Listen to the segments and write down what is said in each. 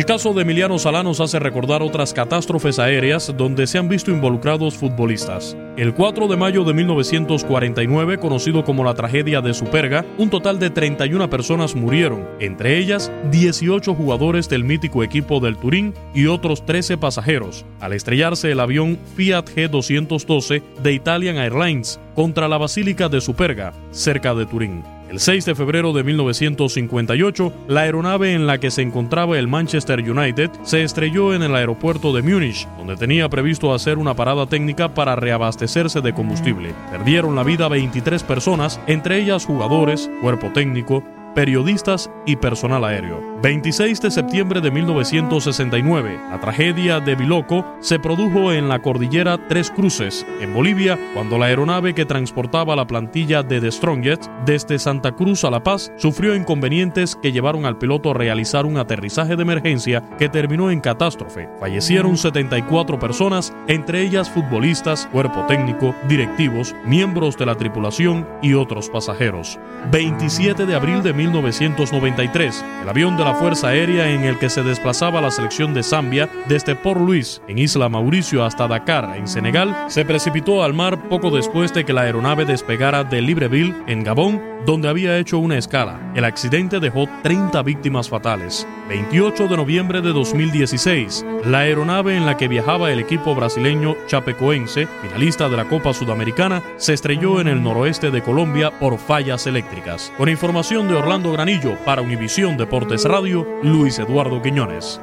El caso de Emiliano Sala nos hace recordar otras catástrofes aéreas donde se han visto involucrados futbolistas. El 4 de mayo de 1949, conocido como la tragedia de Superga, un total de 31 personas murieron, entre ellas 18 jugadores del mítico equipo del Turín y otros 13 pasajeros, al estrellarse el avión Fiat G212 de Italian Airlines contra la Basílica de Superga, cerca de Turín. El 6 de febrero de 1958, la aeronave en la que se encontraba el Manchester United se estrelló en el aeropuerto de Múnich, donde tenía previsto hacer una parada técnica para reabastecerse de combustible. Perdieron la vida 23 personas, entre ellas jugadores, cuerpo técnico, periodistas y personal aéreo. 26 de septiembre de 1969, la tragedia de Biloco se produjo en la cordillera Tres Cruces, en Bolivia, cuando la aeronave que transportaba la plantilla de The Strongest desde Santa Cruz a La Paz sufrió inconvenientes que llevaron al piloto a realizar un aterrizaje de emergencia que terminó en catástrofe. Fallecieron 74 personas, entre ellas futbolistas, cuerpo técnico, directivos, miembros de la tripulación y otros pasajeros. 27 de abril de 1993, el avión de la Fuerza Aérea en el que se desplazaba la selección de Zambia desde Port Louis, en Isla Mauricio, hasta Dakar, en Senegal, se precipitó al mar poco después de que la aeronave despegara de Libreville, en Gabón, donde había hecho una escala. El accidente dejó 30 víctimas fatales. 28 de noviembre de 2016, la aeronave en la que viajaba el equipo brasileño Chapecoense, finalista de la Copa Sudamericana, se estrelló en el noroeste de Colombia por fallas eléctricas. Con información de Orlando Granillo para Univisión Deportes Radio, Luis Eduardo Quiñones.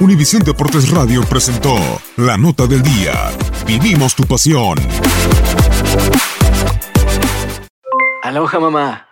Univisión Deportes Radio presentó La Nota del Día. Vivimos tu pasión. Aloha mamá.